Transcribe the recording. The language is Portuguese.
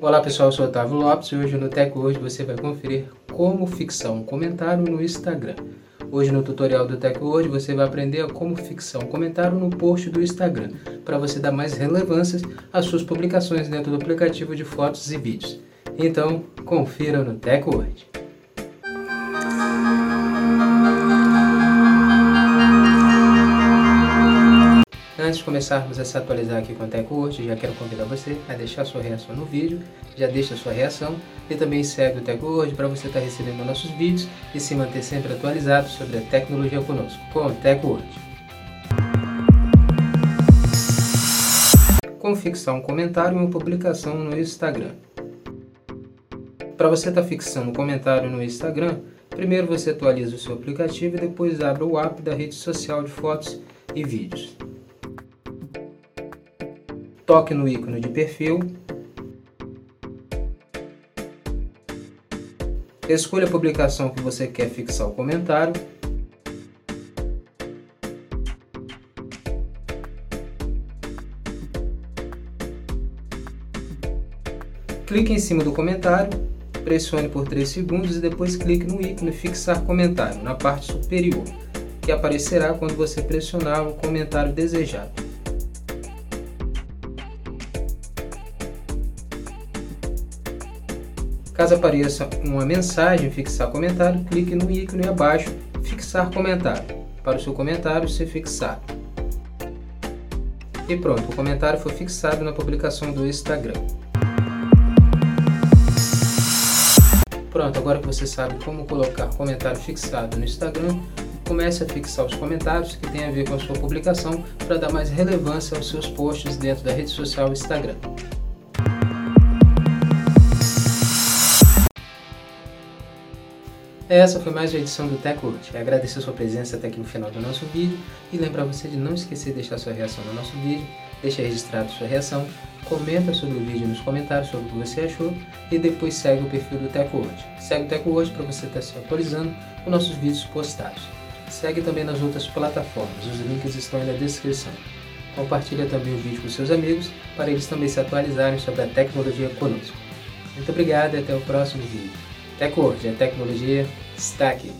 Olá pessoal, eu sou Otávio Lopes e hoje no Tech Hoje você vai conferir como fixar um comentário no Instagram. Hoje no tutorial do Tech Hoje você vai aprender como fixar um comentário no post do Instagram, para você dar mais relevância às suas publicações dentro do aplicativo de fotos e vídeos. Então, confira no Tech Hoje. Antes de começarmos a se atualizar aqui com a TecWord, já quero convidar você a deixar sua reação no vídeo, já deixa sua reação e também segue o TecWord para você estar tá recebendo nossos vídeos e se manter sempre atualizado sobre a tecnologia conosco, com o TecWord. Como fixar um comentário em uma publicação no Instagram? Para você estar tá fixando um comentário no Instagram, primeiro você atualiza o seu aplicativo e depois abre o app da rede social de fotos e vídeos toque no ícone de perfil, escolha a publicação que você quer fixar o comentário, clique em cima do comentário, pressione por 3 segundos e depois clique no ícone fixar comentário na parte superior, que aparecerá quando você pressionar o comentário desejado. Caso apareça uma mensagem fixar comentário, clique no ícone abaixo fixar comentário para o seu comentário ser fixado. E pronto, o comentário foi fixado na publicação do Instagram. Pronto, agora que você sabe como colocar comentário fixado no Instagram, comece a fixar os comentários que tem a ver com a sua publicação para dar mais relevância aos seus posts dentro da rede social Instagram. Essa foi mais uma edição do TechWord. Agradecer a sua presença até aqui no final do nosso vídeo e lembrar você de não esquecer de deixar sua reação no nosso vídeo, deixa registrado sua reação, comenta sobre o vídeo nos comentários sobre o que você achou e depois segue o perfil do TechWord. Segue o TechWord para você estar se atualizando com nossos vídeos postados. Segue também nas outras plataformas, os links estão aí na descrição. Compartilha também o vídeo com seus amigos para eles também se atualizarem sobre a tecnologia conosco. Muito obrigado e até o próximo vídeo. TecWord, a tecnologia está aqui.